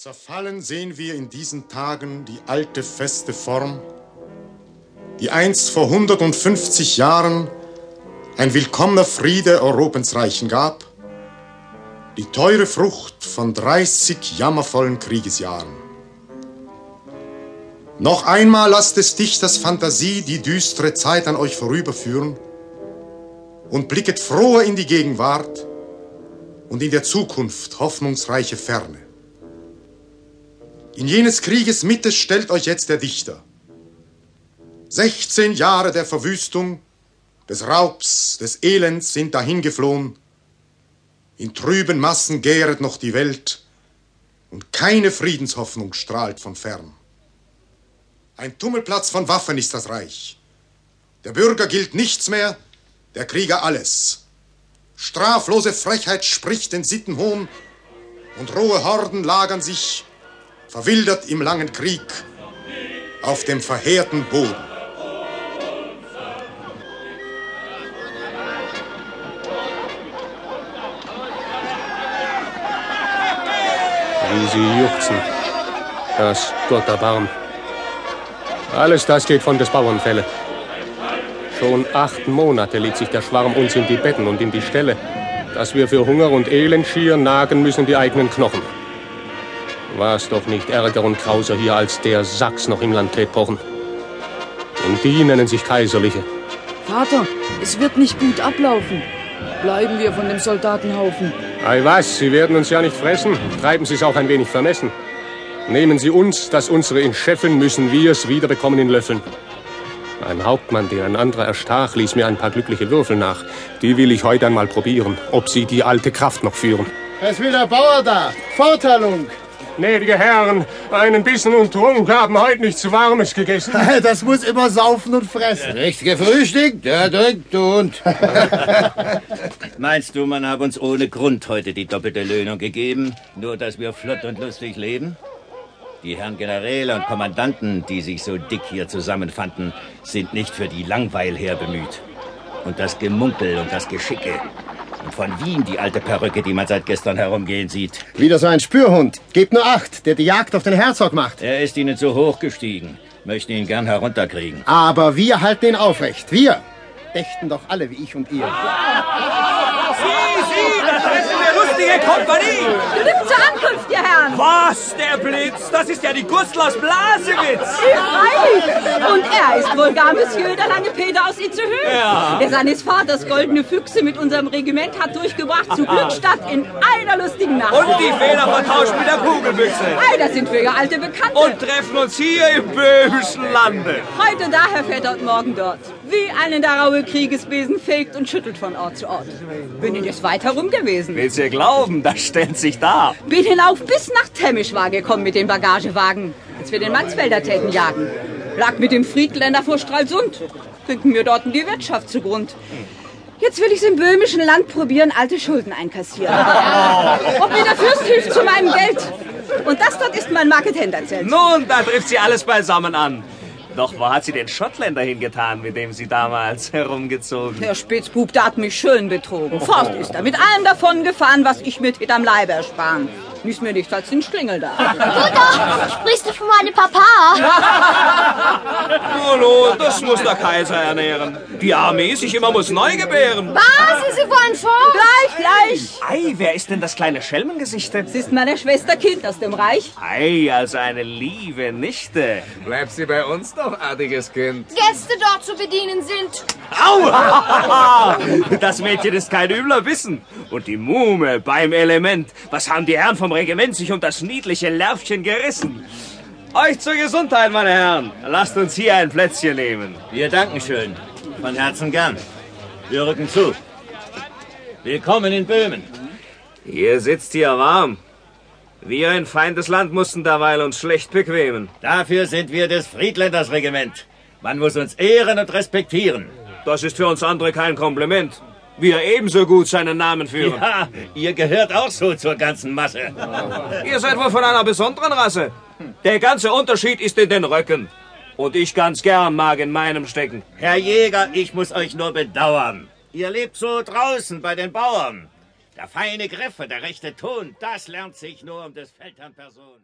Zerfallen sehen wir in diesen Tagen die alte feste Form, die einst vor 150 Jahren ein willkommener Friede Europens Reichen gab, die teure Frucht von 30 jammervollen Kriegesjahren. Noch einmal lasst des Dichters Fantasie die düstere Zeit an euch vorüberführen und blicket froher in die Gegenwart und in der Zukunft hoffnungsreiche Ferne. In jenes Krieges Mitte stellt euch jetzt der Dichter. 16 Jahre der Verwüstung, des Raubs, des Elends sind dahingeflohen. In trüben Massen gäret noch die Welt und keine Friedenshoffnung strahlt von fern. Ein Tummelplatz von Waffen ist das Reich. Der Bürger gilt nichts mehr, der Krieger alles. Straflose Frechheit spricht den Sittenhohn und rohe Horden lagern sich, verwildert im langen Krieg, auf dem verheerten Boden. Wie sie juchzen. Das Gott erbarm. Alles das geht von des Bauern Fälle. Schon acht Monate legt sich der Schwarm uns in die Betten und in die Ställe, dass wir für Hunger und Elend schier nagen müssen die eigenen Knochen. War's doch nicht ärger und grauser hier, als der Sachs noch im Land tät pochen. Und die nennen sich Kaiserliche. Vater, es wird nicht gut ablaufen. Bleiben wir von dem Soldatenhaufen. Ei was, Sie werden uns ja nicht fressen. Treiben Sie es auch ein wenig vermessen. Nehmen Sie uns, das unsere in Scheffeln, müssen wir es wiederbekommen in Löffeln. Ein Hauptmann, den ein anderer erstach, ließ mir ein paar glückliche Würfel nach. Die will ich heute einmal probieren, ob sie die alte Kraft noch führen. Es will der Bauer da. Vorteilung. Gnädige Herren, einen Bissen und Trunk haben heute nichts Warmes gegessen. Das muss immer saufen und fressen. Recht gefrühstückt? Ja, drückt du und. Meinst du, man hat uns ohne Grund heute die doppelte Löhnung gegeben? Nur, dass wir flott und lustig leben? Die Herren Generäle und Kommandanten, die sich so dick hier zusammenfanden, sind nicht für die Langweil her bemüht. Und das Gemunkel und das Geschicke. Und von Wien die alte Perücke, die man seit gestern herumgehen sieht. Wieder so ein Spürhund. Gebt nur acht, der die Jagd auf den Herzog macht. Er ist ihnen zu hoch gestiegen. Möchten ihn gern herunterkriegen. Aber wir halten ihn aufrecht. Wir dächten doch alle wie ich und ihr. Sieh, sieh, das ist eine lustige Kompanie. Glück zur Ankunft, ihr Herren. Was, der Blitz? Das ist ja die Gustl aus Blasewitz. Freilich. Er ist wohl gar Monsieur der lange Peter aus Itzehöhe, Ja. der seines Vaters goldene Füchse mit unserem Regiment hat durchgebracht zu Glückstadt in einer lustigen Nacht. Und die Feder vertauscht mit der Kugelbüchse. Ei, das sind wir ja alte Bekannte. Und treffen uns hier im böhmischen Lande. Heute da, Herr Vetter, und morgen dort. Wie einen der raue Kriegesbesen fegt und schüttelt von Ort zu Ort. Bin ich jetzt weit herum gewesen. Willst du glauben, das stellt sich dar. Bin hinauf bis nach Temmisch war gekommen mit den Bagagewagen, als wir den Mansfelder täten jagen. Lag mit dem Friedländer vor Stralsund. Rücken mir dort die Wirtschaft zugrund. Jetzt will ich's im böhmischen Land probieren, alte Schulden einkassieren. Ob mir der Fürst hilft zu meinem Geld. Und das dort ist mein Marketenderzelt. Nun, da trifft sie alles beisammen an. Doch wo hat sie den Schottländer hingetan, mit dem sie damals herumgezogen? Der Spitzbub, der hat mich schön betrogen. Fast ist er mit allem davon gefahren, was ich mir tät am Leibe ersparen. Ist mir nichts als den Schlingel da. Mutter, sprichst du von meinem Papa? Nun, das muss der Kaiser ernähren. Die Armee sich immer muss neu gebären. Was? Sie wollen fort? Ei, wer ist denn das kleine Schelmengesicht? Das ist meine Schwester Kind aus dem Reich. Ei, also eine liebe Nichte. Bleib sie bei uns doch, artiges Kind. Gäste dort zu bedienen sind. Au! Das Mädchen ist kein übler Wissen. Und die Muhme beim Element. Was haben die Herren vom Regiment sich um das niedliche Lärvchen gerissen? Euch zur Gesundheit, meine Herren. Lasst uns hier ein Plätzchen nehmen. Wir danken schön. Von Herzen gern. Wir rücken zu. Willkommen in Böhmen. Ihr sitzt hier warm. Wir in feindes Land mussten derweil uns schlecht bequemen. Dafür sind wir des Friedländers Regiment. Man muss uns ehren und respektieren. Das ist für uns andere kein Kompliment. Wir ebenso gut seinen Namen führen. Ja, ihr gehört auch so zur ganzen Masse. Ihr seid wohl von einer besonderen Rasse. Der ganze Unterschied ist in den Röcken. Und ich ganz gern mag in meinem stecken. Herr Jäger, ich muss euch nur bedauern. Ihr lebt so draußen bei den Bauern. Der feine Griffe, der rechte Ton, das lernt sich nur um des Feldherrn Person.